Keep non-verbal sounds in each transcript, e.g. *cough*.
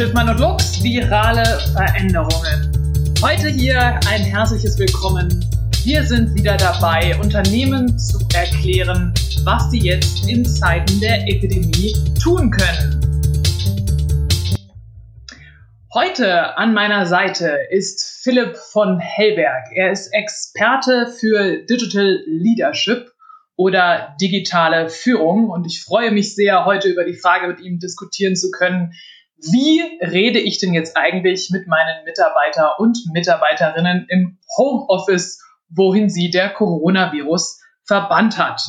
Schiffmann und Lux, virale Veränderungen. Heute hier ein herzliches Willkommen. Wir sind wieder dabei, Unternehmen zu erklären, was sie jetzt in Zeiten der Epidemie tun können. Heute an meiner Seite ist Philipp von Hellberg. Er ist Experte für Digital Leadership oder digitale Führung. Und ich freue mich sehr, heute über die Frage mit ihm diskutieren zu können, wie rede ich denn jetzt eigentlich mit meinen Mitarbeiter und Mitarbeiterinnen im Homeoffice, wohin sie der Coronavirus verbannt hat.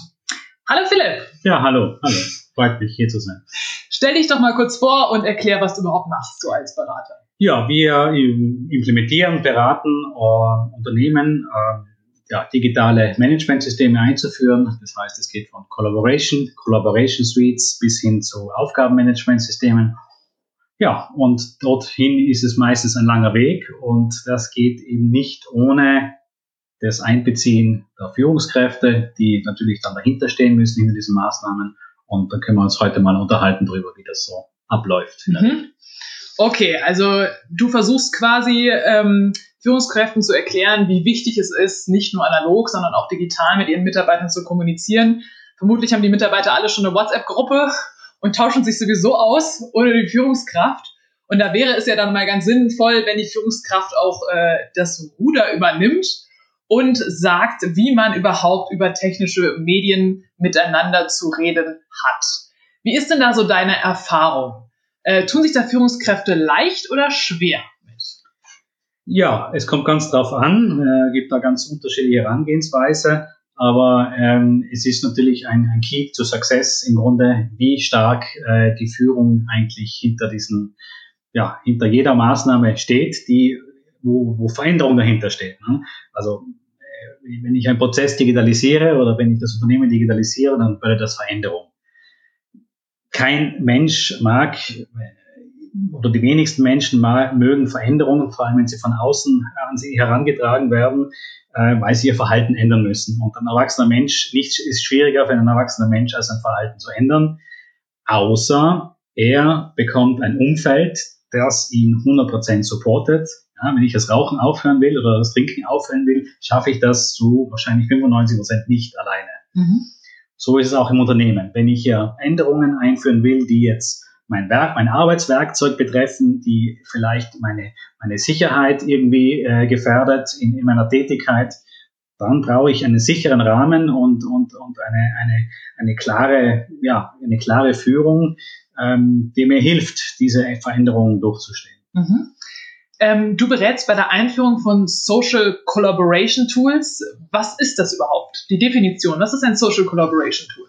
Hallo Philipp. Ja, hallo, hallo. Freut mich, hier zu sein. Stell dich doch mal kurz vor und erklär, was du überhaupt machst, so als Berater. Ja, wir implementieren, beraten äh, Unternehmen, äh, ja, digitale Managementsysteme einzuführen. Das heißt, es geht von Collaboration, Collaboration Suites bis hin zu Aufgabenmanagementsystemen. Ja, und dorthin ist es meistens ein langer Weg und das geht eben nicht ohne das Einbeziehen der Führungskräfte, die natürlich dann dahinter stehen müssen hinter diesen Maßnahmen. Und da können wir uns heute mal unterhalten darüber, wie das so abläuft. Mhm. Okay, also du versuchst quasi ähm, Führungskräften zu erklären, wie wichtig es ist, nicht nur analog, sondern auch digital mit ihren Mitarbeitern zu kommunizieren. Vermutlich haben die Mitarbeiter alle schon eine WhatsApp-Gruppe und tauschen sich sowieso aus ohne die Führungskraft. Und da wäre es ja dann mal ganz sinnvoll, wenn die Führungskraft auch äh, das Ruder übernimmt und sagt, wie man überhaupt über technische Medien miteinander zu reden hat. Wie ist denn da so deine Erfahrung? Äh, tun sich da Führungskräfte leicht oder schwer? Ja, es kommt ganz drauf an, äh, gibt da ganz unterschiedliche Herangehensweise, aber ähm, es ist natürlich ein, ein Key to Success im Grunde, wie stark äh, die Führung eigentlich hinter diesen, ja, hinter jeder Maßnahme steht, die, wo, wo Veränderung dahinter steht. Ne? Also äh, wenn ich einen Prozess digitalisiere oder wenn ich das Unternehmen digitalisiere, dann bedeutet das Veränderung. Kein Mensch mag oder die wenigsten Menschen mögen Veränderungen, vor allem wenn sie von außen an sie herangetragen werden, äh, weil sie ihr Verhalten ändern müssen. Und ein erwachsener Mensch, nichts ist schwieriger für einen erwachsenen Mensch, als ein Verhalten zu ändern, außer er bekommt ein Umfeld, das ihn 100% supportet. Ja, wenn ich das Rauchen aufhören will oder das Trinken aufhören will, schaffe ich das zu wahrscheinlich 95% nicht alleine. Mhm. So ist es auch im Unternehmen. Wenn ich hier Änderungen einführen will, die jetzt mein Werk, mein Arbeitswerkzeug betreffen, die vielleicht meine, meine Sicherheit irgendwie äh, gefährdet in, in meiner Tätigkeit, dann brauche ich einen sicheren Rahmen und, und, und eine, eine, eine, klare, ja, eine klare Führung, ähm, die mir hilft, diese Veränderungen durchzustehen. Mhm. Ähm, du berätst bei der Einführung von Social Collaboration Tools. Was ist das überhaupt? Die Definition. Was ist ein Social Collaboration Tool?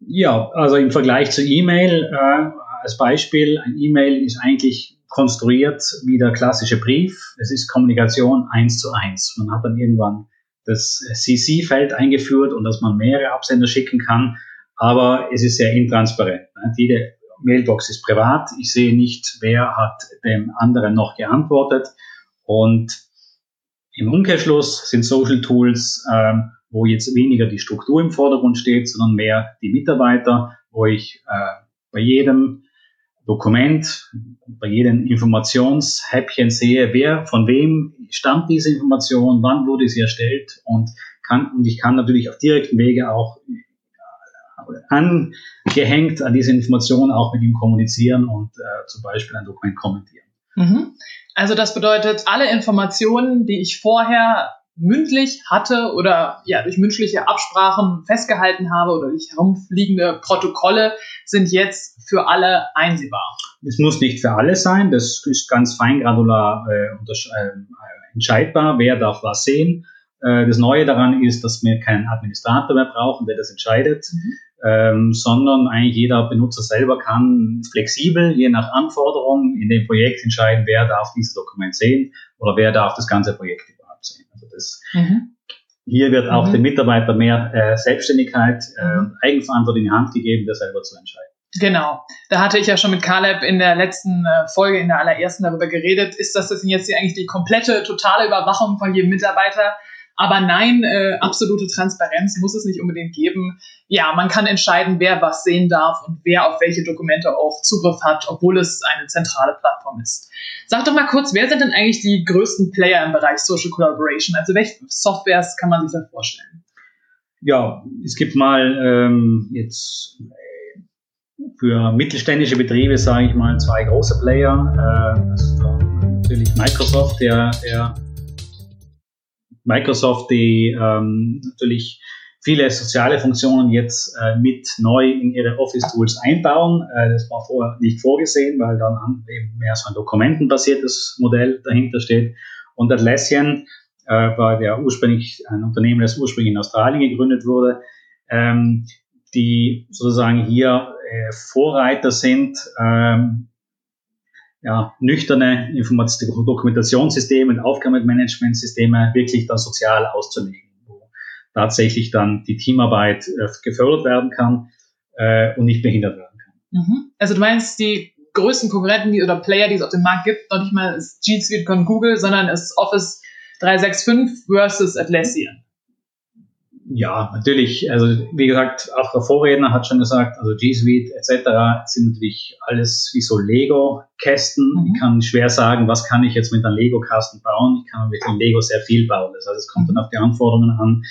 Ja, also im Vergleich zu E-Mail äh, als Beispiel, ein E-Mail ist eigentlich konstruiert wie der klassische Brief. Es ist Kommunikation eins zu eins. Man hat dann irgendwann das CC-Feld eingeführt und dass man mehrere Absender schicken kann, aber es ist sehr intransparent. Jede Mailbox ist privat. Ich sehe nicht, wer hat dem anderen noch geantwortet. Und im Umkehrschluss sind Social Tools, ähm, wo jetzt weniger die Struktur im Vordergrund steht, sondern mehr die Mitarbeiter, wo ich äh, bei jedem Dokument, bei jedem Informationshäppchen sehe, wer, von wem stammt diese Information, wann wurde sie erstellt und kann, und ich kann natürlich auf direkten Wege auch äh, angehängt an diese Information auch mit ihm kommunizieren und äh, zum Beispiel ein Dokument kommentieren. Mhm. Also das bedeutet, alle Informationen, die ich vorher mündlich hatte oder ja durch mündliche Absprachen festgehalten habe oder durch herumfliegende Protokolle sind jetzt für alle einsehbar. Es muss nicht für alle sein, das ist ganz feingranular äh, äh, entscheidbar, wer darf was sehen. Äh, das Neue daran ist, dass wir keinen Administrator mehr brauchen, der das entscheidet, mhm. ähm, sondern eigentlich jeder Benutzer selber kann flexibel, je nach Anforderung in dem Projekt entscheiden, wer darf dieses Dokument sehen oder wer darf das ganze Projekt absehen. Also das, mhm. Hier wird auch mhm. dem Mitarbeiter mehr äh, Selbstständigkeit äh, und Eigenverantwortung in die Hand gegeben, das selber zu entscheiden. Genau. Da hatte ich ja schon mit Caleb in der letzten äh, Folge, in der allerersten darüber geredet. Ist das, das jetzt eigentlich die komplette, totale Überwachung von jedem Mitarbeiter? Aber nein, äh, absolute Transparenz muss es nicht unbedingt geben. Ja, man kann entscheiden, wer was sehen darf und wer auf welche Dokumente auch Zugriff hat, obwohl es eine zentrale Plattform ist. Sag doch mal kurz, wer sind denn eigentlich die größten Player im Bereich Social Collaboration? Also welche Softwares kann man sich da vorstellen? Ja, es gibt mal ähm, jetzt für mittelständische Betriebe, sage ich mal, zwei große Player. Äh, das ist natürlich Microsoft, der, der Microsoft, die ähm, natürlich viele soziale Funktionen jetzt äh, mit neu in ihre Office-Tools einbauen. Äh, das war vorher nicht vorgesehen, weil dann eben mehr so ein dokumentenbasiertes Modell dahinter steht. Und Atlassian äh, war der ursprünglich ein Unternehmen, das ursprünglich in Australien gegründet wurde, ähm, die sozusagen hier äh, Vorreiter sind, ähm, ja, nüchterne Informations Dokumentationssysteme und Aufgabenmanagementsysteme wirklich dann sozial auszulegen, tatsächlich dann die Teamarbeit äh, gefördert werden kann äh, und nicht behindert werden kann. Mhm. Also du meinst, die größten Konkurrenten die, oder Player, die es auf dem Markt gibt, noch nicht mal ist G Suite von Google, sondern ist Office 365 versus Atlassian ja, natürlich, also wie gesagt, auch der Vorredner hat schon gesagt, also G Suite etc. sind natürlich alles wie so Lego-Kästen. Mhm. Ich kann schwer sagen, was kann ich jetzt mit einem Lego-Kasten bauen. Ich kann mit dem Lego sehr viel bauen. Das heißt, es kommt dann auf die Anforderungen an.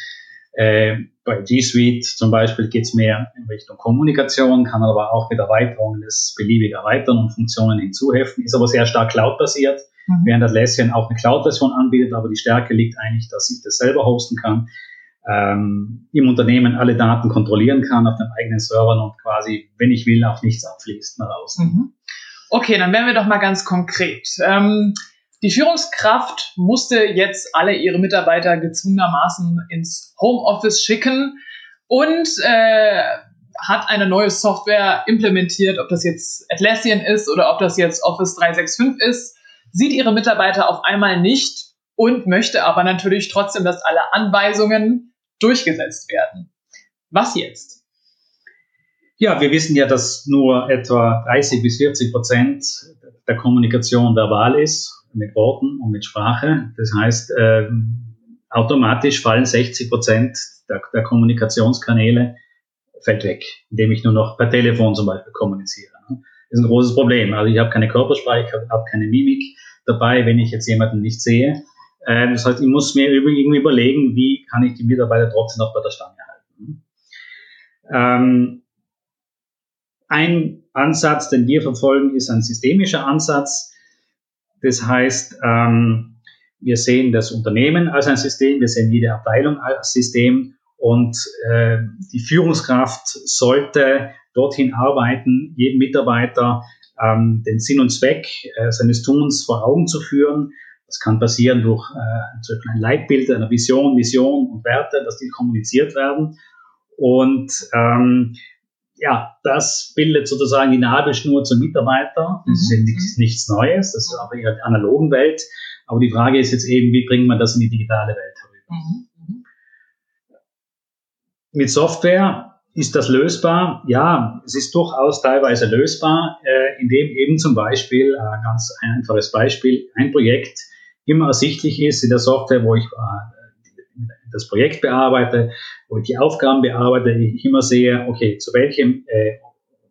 Äh, bei G Suite zum Beispiel geht es mehr in Richtung Kommunikation, kann aber auch mit Erweiterungen das beliebig erweitern und Funktionen hinzuheften, ist aber sehr stark Cloud-basiert, mhm. während Atlassian auch eine Cloud-Version anbietet, aber die Stärke liegt eigentlich, dass ich das selber hosten kann ähm, im Unternehmen alle Daten kontrollieren kann auf den eigenen Servern und quasi, wenn ich will, auch nichts abfließt nach außen. Mhm. Okay, dann werden wir doch mal ganz konkret. Ähm, die Führungskraft musste jetzt alle ihre Mitarbeiter gezwungenermaßen ins Homeoffice schicken und äh, hat eine neue Software implementiert, ob das jetzt Atlassian ist oder ob das jetzt Office 365 ist, sieht ihre Mitarbeiter auf einmal nicht und möchte aber natürlich trotzdem, dass alle Anweisungen durchgesetzt werden. Was jetzt? Ja, wir wissen ja, dass nur etwa 30 bis 40 Prozent der Kommunikation verbal ist, mit Worten und mit Sprache. Das heißt, äh, automatisch fallen 60 Prozent der, der, Kommunikationskanäle fällt weg, indem ich nur noch per Telefon zum Beispiel kommuniziere. Das ist ein großes Problem. Also ich habe keine Körpersprache, ich habe keine Mimik dabei, wenn ich jetzt jemanden nicht sehe. Ähm, das heißt, ich muss mir irgendwie überlegen, wie kann ich die Mitarbeiter trotzdem noch bei der Stange halten. Ähm, ein Ansatz, den wir verfolgen, ist ein systemischer Ansatz. Das heißt, ähm, wir sehen das Unternehmen als ein System, wir sehen jede Abteilung als System und äh, die Führungskraft sollte dorthin arbeiten, jedem Mitarbeiter ähm, den Sinn und Zweck äh, seines Tuns vor Augen zu führen, das kann passieren durch äh, ein Leitbild, eine Vision, Mission und Werte, dass die kommuniziert werden. Und ähm, ja, das bildet sozusagen die Nabelschnur zum Mitarbeiter. Das ist mhm. nichts, Neues, das ist auch in der analogen Welt. Aber die Frage ist jetzt eben, wie bringt man das in die digitale Welt herüber? Mhm. mhm. Mit Software ist das lösbar? Ja, es ist durchaus teilweise lösbar, äh, indem eben zum Beispiel, äh, ganz ein einfaches Beispiel, ein Projekt immer ersichtlich ist in der Software, wo ich äh, das Projekt bearbeite, wo ich die Aufgaben bearbeite, ich immer sehe, okay, zu welchem äh,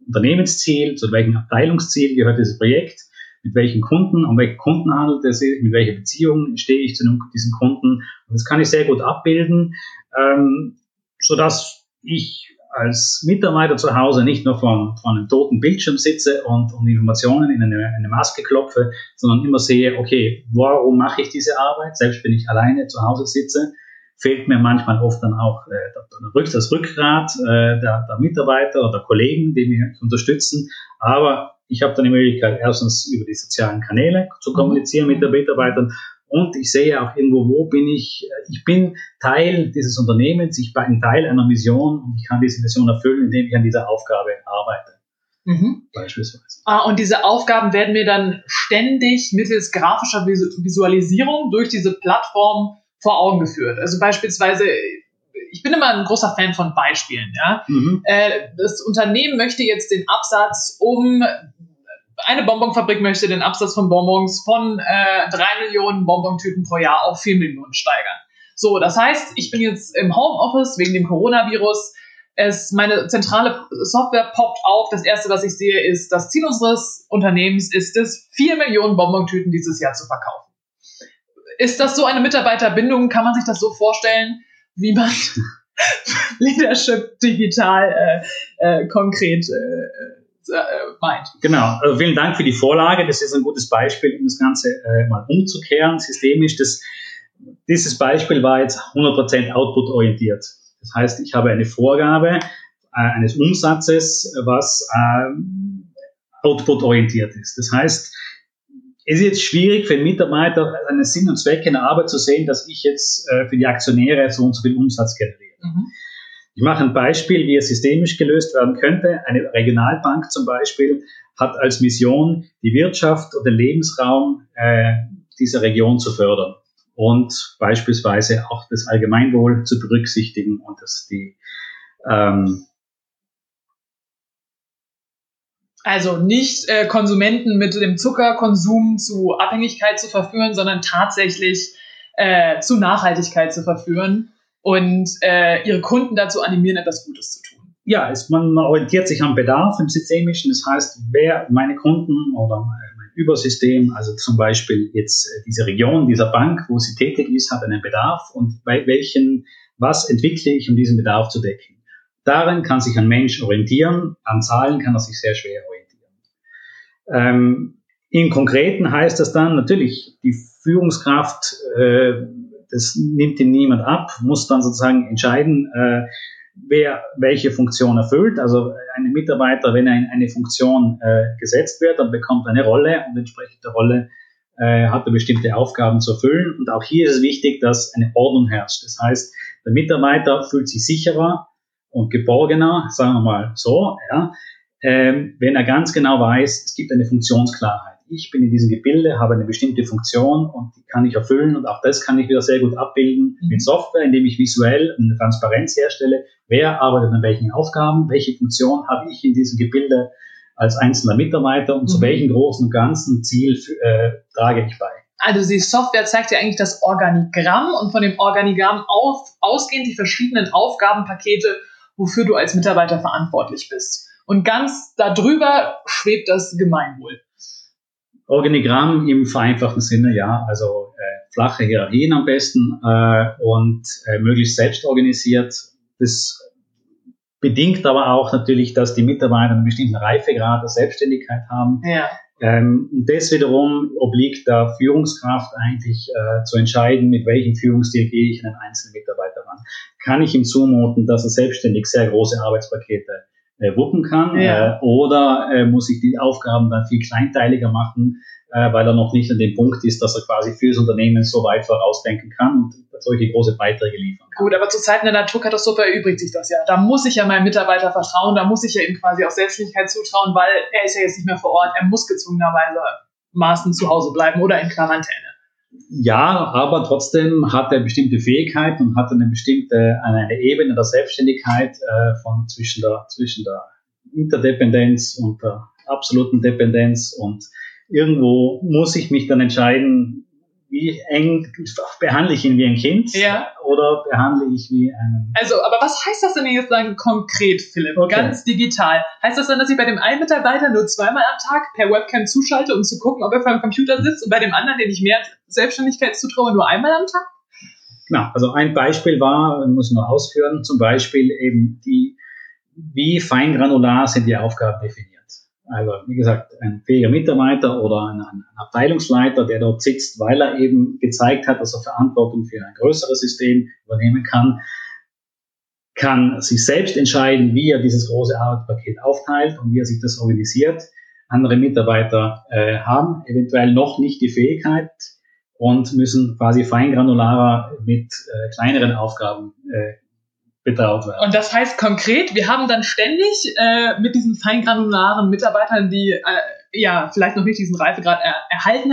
Unternehmensziel, zu welchem Abteilungsziel gehört dieses Projekt, mit welchen Kunden, um welche Kunden handelt es sich, mit welcher Beziehung stehe ich zu diesem Kunden. Und das kann ich sehr gut abbilden, ähm, sodass ich als Mitarbeiter zu Hause nicht nur vor, vor einem toten Bildschirm sitze und, und Informationen in eine, eine, Maske klopfe, sondern immer sehe, okay, warum mache ich diese Arbeit? Selbst wenn ich alleine zu Hause sitze, fehlt mir manchmal oft dann auch äh, das Rückgrat äh, der, der Mitarbeiter oder Kollegen, die mich unterstützen. Aber ich habe dann die Möglichkeit, erstens über die sozialen Kanäle zu kommunizieren mit den Mitarbeitern und ich sehe auch irgendwo, wo bin ich, ich bin Teil dieses Unternehmens, ich bin Teil einer Mission und ich kann diese Mission erfüllen, indem ich an dieser Aufgabe arbeite. Mhm. Beispielsweise. Ah, und diese Aufgaben werden mir dann ständig mittels grafischer Visualisierung durch diese Plattform vor Augen geführt. Also beispielsweise, ich bin immer ein großer Fan von Beispielen. Ja? Mhm. Äh, das Unternehmen möchte jetzt den Absatz um eine Bonbonfabrik möchte den Absatz von Bonbons von äh, drei Millionen Bonbontüten pro Jahr auf vier Millionen steigern. So, das heißt, ich bin jetzt im Homeoffice wegen dem Coronavirus. Es, meine zentrale Software poppt auf. Das erste, was ich sehe, ist, das Ziel unseres Unternehmens ist es, vier Millionen Bonbontüten dieses Jahr zu verkaufen. Ist das so eine Mitarbeiterbindung? Kann man sich das so vorstellen, wie man *laughs* Leadership digital äh, äh, konkret äh, äh, meint? Genau. Also vielen Dank für die Vorlage. Das ist ein gutes Beispiel, um das Ganze äh, mal umzukehren, systemisch. Das, dieses Beispiel war jetzt 100% output-orientiert. Das heißt, ich habe eine Vorgabe äh, eines Umsatzes, was äh, output-orientiert ist. Das heißt, es ist jetzt schwierig für einen Mitarbeiter einen Sinn und Zweck in der Arbeit zu sehen, dass ich jetzt äh, für die Aktionäre so und so viel Umsatz generiere. Mhm. Ich mache ein Beispiel, wie es systemisch gelöst werden könnte. Eine Regionalbank zum Beispiel hat als Mission, die Wirtschaft und den Lebensraum äh, dieser Region zu fördern und beispielsweise auch das Allgemeinwohl zu berücksichtigen und dass die ähm, also nicht äh, Konsumenten mit dem Zuckerkonsum zu Abhängigkeit zu verführen, sondern tatsächlich äh, zu Nachhaltigkeit zu verführen und äh, ihre Kunden dazu animieren, etwas Gutes zu tun. Ja, es, man orientiert sich am Bedarf im Systemischen. Das heißt, wer meine Kunden oder Übersystem, also zum Beispiel jetzt äh, diese Region dieser Bank, wo sie tätig ist, hat einen Bedarf und bei welchen, was entwickle ich, um diesen Bedarf zu decken. Darin kann sich ein Mensch orientieren, an Zahlen kann er sich sehr schwer orientieren. Ähm, Im Konkreten heißt das dann natürlich, die Führungskraft, äh, das nimmt ihm niemand ab, muss dann sozusagen entscheiden, äh, wer welche Funktion erfüllt. Also ein Mitarbeiter, wenn er in eine Funktion äh, gesetzt wird, dann bekommt er eine Rolle und entsprechend der Rolle äh, hat er bestimmte Aufgaben zu erfüllen. Und auch hier ist es wichtig, dass eine Ordnung herrscht. Das heißt, der Mitarbeiter fühlt sich sicherer und geborgener, sagen wir mal so, ja, ähm, wenn er ganz genau weiß, es gibt eine Funktionsklarheit ich bin in diesem Gebilde, habe eine bestimmte Funktion und die kann ich erfüllen und auch das kann ich wieder sehr gut abbilden mhm. mit Software, indem ich visuell eine Transparenz herstelle. Wer arbeitet an welchen Aufgaben, welche Funktion habe ich in diesem Gebilde als einzelner Mitarbeiter und mhm. zu welchem großen und ganzen Ziel äh, trage ich bei. Also die Software zeigt ja eigentlich das Organigramm und von dem Organigramm auf, ausgehend die verschiedenen Aufgabenpakete, wofür du als Mitarbeiter verantwortlich bist. Und ganz darüber schwebt das Gemeinwohl. Organigramm im vereinfachten Sinne, ja, also äh, flache Hierarchien am besten äh, und äh, möglichst selbst organisiert. Das bedingt aber auch natürlich, dass die Mitarbeiter einen bestimmten Reifegrad der Selbstständigkeit haben. Ja. Ähm, und das wiederum obliegt der Führungskraft eigentlich äh, zu entscheiden, mit welchem Führungsstil gehe ich einen einzelnen Mitarbeiter ran. Kann ich ihm zumuten, dass er selbstständig sehr große Arbeitspakete äh, wuppen kann ja. äh, oder äh, muss ich die Aufgaben dann viel kleinteiliger machen, äh, weil er noch nicht an dem Punkt ist, dass er quasi fürs Unternehmen so weit vorausdenken kann und solche große Beiträge liefern kann. Gut, aber zu Zeiten der Naturkatastrophe erübrigt sich das ja. Da muss ich ja meinem Mitarbeiter vertrauen, da muss ich ja ihm quasi auch Selbstständigkeit zutrauen, weil er ist ja jetzt nicht mehr vor Ort, er muss gezwungenerweise Maßen zu Hause bleiben oder in Quarantäne. Ja, aber trotzdem hat er bestimmte Fähigkeiten und hat eine bestimmte eine Ebene der Selbstständigkeit äh, von zwischen der zwischen der Interdependenz und der absoluten Dependenz. Und irgendwo muss ich mich dann entscheiden, wie eng behandle ich ihn wie ein Kind ja. oder behandle ich wie einen. Also, aber was heißt das denn jetzt dann konkret, Philipp? Okay. Ganz digital. Heißt das dann, dass ich bei dem einen Mitarbeiter nur zweimal am Tag per Webcam zuschalte, um zu gucken, ob er vor dem Computer sitzt und bei dem anderen, den ich mehr Selbstständigkeit zutraue, nur einmal am Tag? Genau, also ein Beispiel war, muss ich nur ausführen, zum Beispiel eben die, wie feingranular sind die Aufgaben definiert. Also wie gesagt, ein fähiger Mitarbeiter oder ein, ein, Abteilungsleiter, der dort sitzt, weil er eben gezeigt hat, dass er Verantwortung für ein größeres System übernehmen kann, kann sich selbst entscheiden, wie er dieses große Arbeitspaket aufteilt und wie er sich das organisiert. Andere Mitarbeiter äh, haben eventuell noch nicht die Fähigkeit und müssen quasi feingranularer mit äh, kleineren Aufgaben äh, betraut werden. Und das heißt konkret, wir haben dann ständig äh, mit diesen feingranularen Mitarbeitern, die äh, ja vielleicht noch nicht diesen Reifegrad er erhalten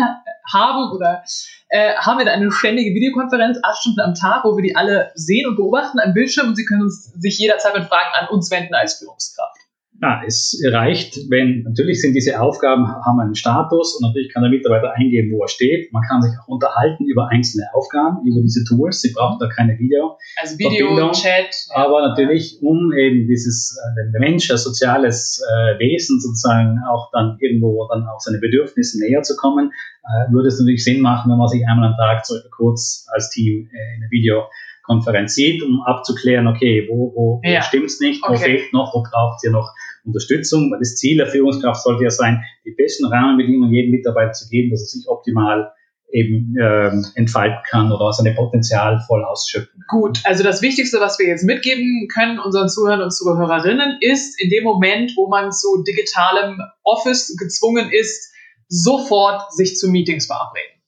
haben oder äh, haben wir da eine ständige Videokonferenz, acht Stunden am Tag, wo wir die alle sehen und beobachten am Bildschirm und sie können uns sich jederzeit mit Fragen an uns wenden als Führungskraft. Ja, es reicht, wenn, natürlich sind diese Aufgaben, haben einen Status und natürlich kann der Mitarbeiter eingeben, wo er steht. Man kann sich auch unterhalten über einzelne Aufgaben, über diese Tools. Sie brauchen da keine Video. Also Video, Chat. Aber natürlich, um eben dieses, äh, der Mensch als soziales äh, Wesen sozusagen auch dann irgendwo dann auch seine Bedürfnisse näher zu kommen, äh, würde es natürlich Sinn machen, wenn man sich einmal am Tag so kurz als Team äh, in einem Video Konferenz sieht, um abzuklären, okay, wo, wo, ja. wo stimmt's nicht, wo okay. fehlt noch, wo braucht ihr noch Unterstützung. Weil das Ziel der Führungskraft sollte ja sein, die besten Rahmenbedingungen jedem Mitarbeiter zu geben, dass er sich optimal eben ähm, entfalten kann oder seine Potenzial voll ausschöpfen. Gut, also das Wichtigste, was wir jetzt mitgeben können unseren Zuhörern und Zuhörerinnen, ist in dem Moment, wo man zu digitalem Office gezwungen ist, sofort sich zu Meetings verabreden.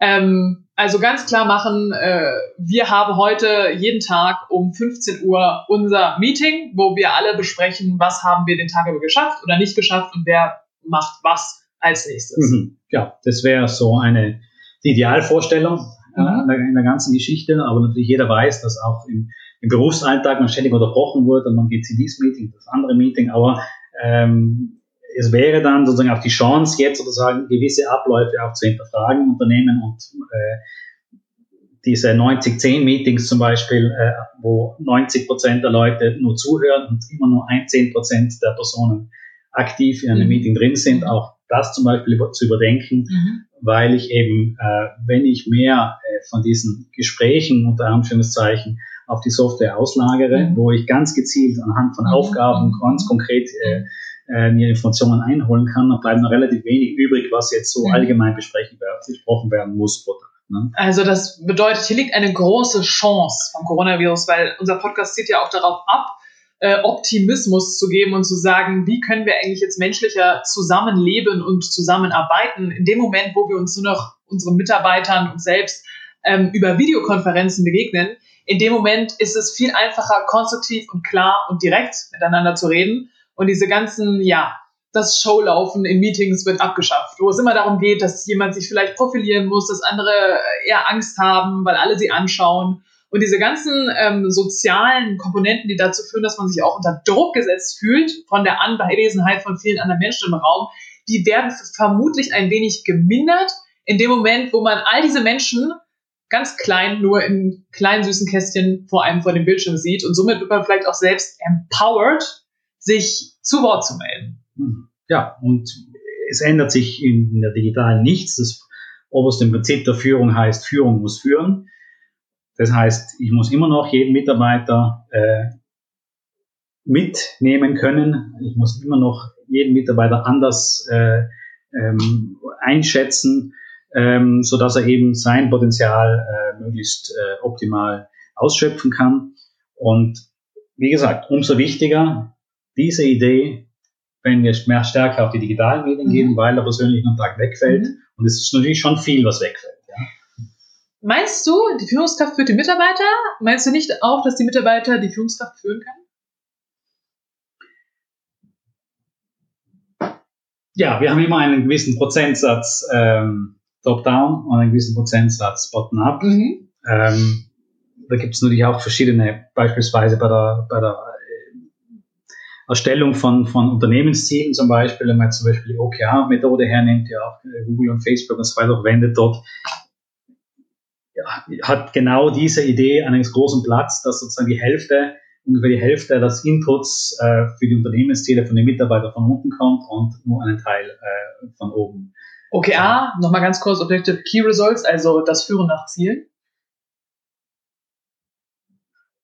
Ähm, also ganz klar machen, äh, wir haben heute jeden Tag um 15 Uhr unser Meeting, wo wir alle besprechen, was haben wir den Tag über geschafft oder nicht geschafft und wer macht was als nächstes. Mhm. Ja, das wäre so eine Idealvorstellung äh, mhm. in, der, in, der, ganzen Geschichte, aber natürlich jeder weiß, dass auch im, im Berufsalltag man ständig unterbrochen wird und man geht zu dieses Meeting, das andere Meeting, aber ähm, es wäre dann sozusagen auch die Chance, jetzt sozusagen gewisse Abläufe auch zu hinterfragen, Unternehmen und äh, diese 90-10-Meetings zum Beispiel, äh, wo 90 Prozent der Leute nur zuhören und immer nur ein 10 Prozent der Personen aktiv in einem mhm. Meeting drin sind, auch das zum Beispiel zu überdenken, mhm. weil ich eben, äh, wenn ich mehr äh, von diesen Gesprächen unter Anführungszeichen auf die Software auslagere, mhm. wo ich ganz gezielt anhand von mhm. Aufgaben mhm. ganz konkret äh, äh, mir Informationen einholen kann, dann bleibt noch relativ wenig übrig, was jetzt so mhm. allgemein besprochen werden muss pro Tag. Ne? Also das bedeutet, hier liegt eine große Chance vom Coronavirus, weil unser Podcast zieht ja auch darauf ab, äh, Optimismus zu geben und zu sagen, wie können wir eigentlich jetzt menschlicher zusammenleben und zusammenarbeiten in dem Moment, wo wir uns nur noch unseren Mitarbeitern und selbst ähm, über Videokonferenzen begegnen. In dem Moment ist es viel einfacher, konstruktiv und klar und direkt miteinander zu reden und diese ganzen, ja, das Showlaufen in Meetings wird abgeschafft, wo es immer darum geht, dass jemand sich vielleicht profilieren muss, dass andere eher Angst haben, weil alle sie anschauen. Und diese ganzen ähm, sozialen Komponenten, die dazu führen, dass man sich auch unter Druck gesetzt fühlt von der Anwesenheit von vielen anderen Menschen im Raum, die werden vermutlich ein wenig gemindert in dem Moment, wo man all diese Menschen ganz klein, nur in kleinen süßen Kästchen vor einem vor dem Bildschirm sieht und somit wird man vielleicht auch selbst empowered sich zu Wort zu melden. Hm. Ja, und es ändert sich in der digitalen nichts. Das oberste Prinzip der Führung heißt, Führung muss führen. Das heißt, ich muss immer noch jeden Mitarbeiter äh, mitnehmen können. Ich muss immer noch jeden Mitarbeiter anders äh, ähm, einschätzen, ähm, so dass er eben sein Potenzial äh, möglichst äh, optimal ausschöpfen kann. Und wie gesagt, umso wichtiger, diese Idee, wenn wir mehr stärker auf die digitalen Medien mhm. gehen, weil der persönliche Kontakt wegfällt. Mhm. Und es ist natürlich schon viel, was wegfällt. Ja. Meinst du, die Führungskraft führt die Mitarbeiter? Meinst du nicht auch, dass die Mitarbeiter die Führungskraft führen kann? Ja, wir haben immer einen gewissen Prozentsatz ähm, Top-Down und einen gewissen Prozentsatz Bottom-Up. Mhm. Ähm, da gibt es natürlich auch verschiedene, beispielsweise bei der, bei der Erstellung von, von Unternehmenszielen zum Beispiel, wenn man zum Beispiel die OKR-Methode hernimmt, ja auch Google und Facebook und so weiter verwendet dort, ja, hat genau diese Idee einen großen Platz, dass sozusagen die Hälfte, ungefähr die Hälfte des Inputs äh, für die Unternehmensziele von den Mitarbeitern von unten kommt und nur einen Teil äh, von oben. OKR, nochmal ganz kurz, Objective Key Results, also das Führen nach Zielen.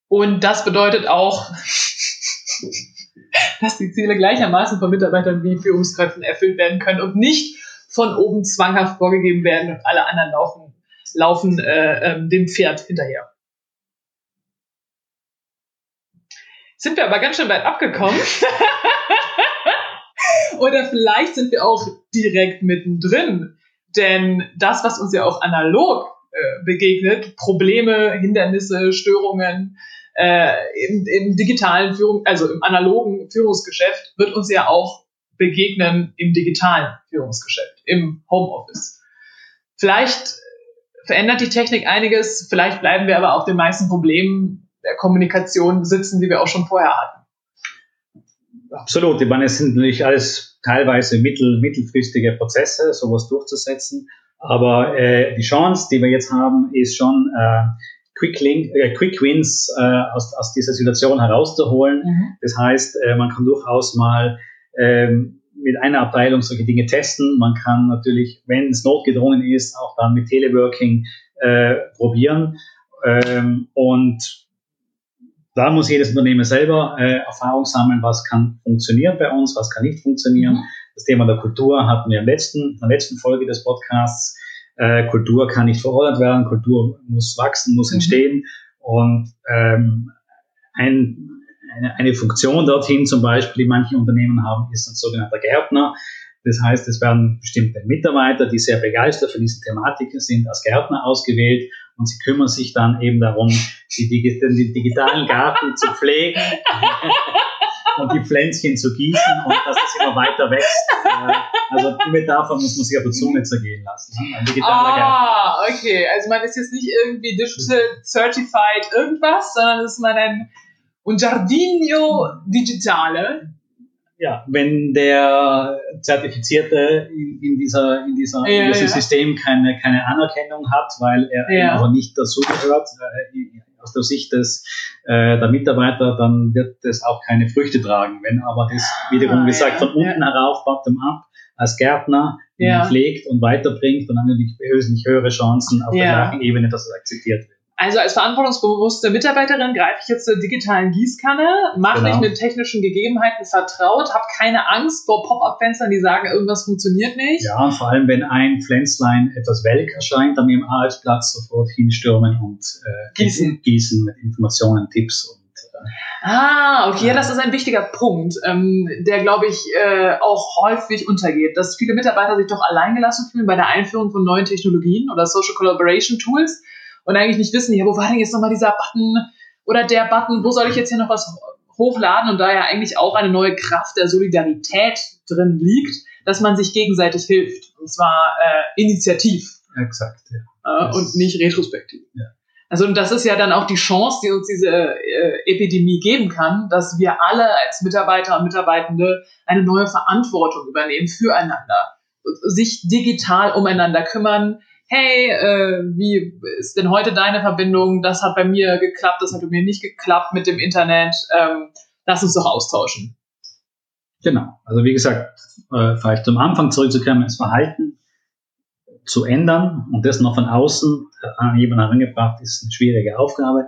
Und das bedeutet auch, *laughs* *laughs* dass die Ziele gleichermaßen von Mitarbeitern wie Führungskräften erfüllt werden können und nicht von oben zwanghaft vorgegeben werden und alle anderen laufen, laufen äh, äh, dem Pferd hinterher. Sind wir aber ganz schön weit abgekommen. *laughs* Oder vielleicht sind wir auch direkt mittendrin. Denn das, was uns ja auch analog äh, begegnet, Probleme, Hindernisse, Störungen, äh, im, im digitalen Führung, also im analogen Führungsgeschäft wird uns ja auch begegnen im digitalen Führungsgeschäft, im Homeoffice. Vielleicht verändert die Technik einiges, vielleicht bleiben wir aber auf den meisten Problemen der Kommunikation sitzen, die wir auch schon vorher hatten. Absolut. Ich meine, es sind natürlich alles teilweise mittel, mittelfristige Prozesse, sowas durchzusetzen. Aber äh, die Chance, die wir jetzt haben, ist schon äh, Quick, Link, äh, Quick Wins äh, aus, aus dieser Situation herauszuholen. Mhm. Das heißt, äh, man kann durchaus mal ähm, mit einer Abteilung solche Dinge testen. Man kann natürlich, wenn es notgedrungen ist, auch dann mit Teleworking äh, probieren. Ähm, und da muss jedes Unternehmen selber äh, Erfahrung sammeln, was kann funktionieren bei uns, was kann nicht funktionieren. Mhm. Das Thema der Kultur hatten wir im letzten, in der letzten Folge des Podcasts. Äh, Kultur kann nicht verordnet werden, Kultur muss wachsen, muss mhm. entstehen. Und ähm, ein, eine, eine Funktion dorthin zum Beispiel, die manche Unternehmen haben, ist ein sogenannter Gärtner. Das heißt, es werden bestimmte Mitarbeiter, die sehr begeistert für diese Thematik sind, als Gärtner ausgewählt und sie kümmern sich dann eben darum, die, den digitalen Garten zu pflegen *laughs* und die Pflänzchen zu gießen und dass es immer weiter wächst. Also die Metapher muss man sich auf der Zunge zergehen lassen. Ah, Garten. okay. Also man ist jetzt nicht irgendwie Digital Certified irgendwas, sondern ist man ein un Giardino Digitale ja, wenn der Zertifizierte in, in dieser, in dieser, ja, in diesem ja. System keine, keine Anerkennung hat, weil er ja. aber nicht dazugehört, äh, aus der Sicht des, äh, der Mitarbeiter, dann wird das auch keine Früchte tragen. Wenn aber das, wiederum ah, gesagt, von unten herauf, bottom up, als Gärtner ja. pflegt und weiterbringt, dann haben wir wesentlich höhere Chancen auf der gleichen Ebene, dass es akzeptiert wird. Also als verantwortungsbewusste Mitarbeiterin greife ich jetzt zur digitalen Gießkanne, mache genau. mich mit technischen Gegebenheiten vertraut, habe keine Angst vor Pop-up-Fenstern, die sagen, irgendwas funktioniert nicht. Ja, vor allem, wenn ein Pflänzlein etwas welk erscheint, dann im Arbeitsplatz sofort hinstürmen und äh, gießen. gießen mit Informationen, Tipps und äh, Ah, okay, ja, das ist ein wichtiger Punkt, ähm, der, glaube ich, äh, auch häufig untergeht, dass viele Mitarbeiter sich doch alleingelassen fühlen bei der Einführung von neuen Technologien oder Social Collaboration Tools und eigentlich nicht wissen, ja, wo war denn jetzt nochmal dieser Button oder der Button, wo soll ich jetzt hier noch was hochladen und da ja eigentlich auch eine neue Kraft der Solidarität drin liegt, dass man sich gegenseitig hilft und zwar äh, initiativ. Exakt, ja. Äh, und nicht retrospektiv. Ja. Also und das ist ja dann auch die Chance, die uns diese äh, Epidemie geben kann, dass wir alle als Mitarbeiter und Mitarbeitende eine neue Verantwortung übernehmen füreinander, sich digital umeinander kümmern, hey, äh, wie ist denn heute deine Verbindung? Das hat bei mir geklappt, das hat bei mir nicht geklappt mit dem Internet. Ähm, lass uns doch austauschen. Genau. Also wie gesagt, äh, vielleicht zum Anfang zurückzukommen, das Verhalten zu ändern und das noch von außen an jemanden herangebracht ist eine schwierige Aufgabe.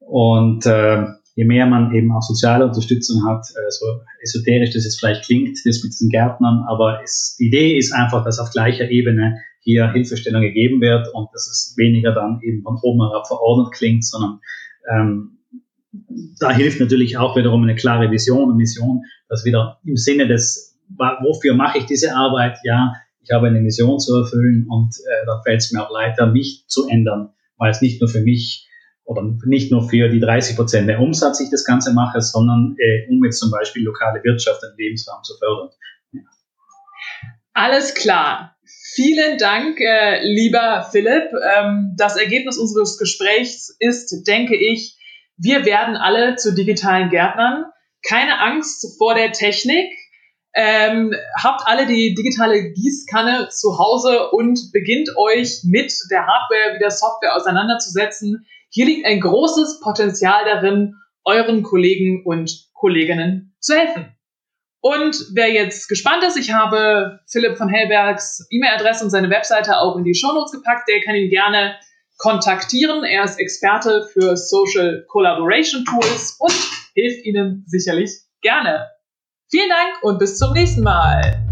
Und äh, je mehr man eben auch soziale Unterstützung hat, äh, so esoterisch das jetzt vielleicht klingt, das mit diesen Gärtnern, aber es, die Idee ist einfach, dass auf gleicher Ebene hier Hilfestellung gegeben wird und dass es weniger dann eben von oben herab verordnet klingt, sondern ähm, da hilft natürlich auch wiederum eine klare Vision und Mission, dass wieder im Sinne des, wofür mache ich diese Arbeit? Ja, ich habe eine Mission zu erfüllen und äh, da fällt es mir auch leichter, mich zu ändern, weil es nicht nur für mich oder nicht nur für die 30 Prozent der Umsatz ich das Ganze mache, sondern äh, um jetzt zum Beispiel lokale Wirtschaft und Lebensraum zu fördern. Ja. Alles klar. Vielen Dank, äh, lieber Philipp. Ähm, das Ergebnis unseres Gesprächs ist, denke ich, wir werden alle zu digitalen Gärtnern. Keine Angst vor der Technik. Ähm, habt alle die digitale Gießkanne zu Hause und beginnt euch mit der Hardware wie der Software auseinanderzusetzen. Hier liegt ein großes Potenzial darin, euren Kollegen und Kolleginnen zu helfen. Und wer jetzt gespannt ist, ich habe Philipp von Hellbergs E-Mail-Adresse und seine Webseite auch in die Shownotes gepackt. Der kann ihn gerne kontaktieren. Er ist Experte für Social Collaboration Tools und hilft Ihnen sicherlich gerne. Vielen Dank und bis zum nächsten Mal.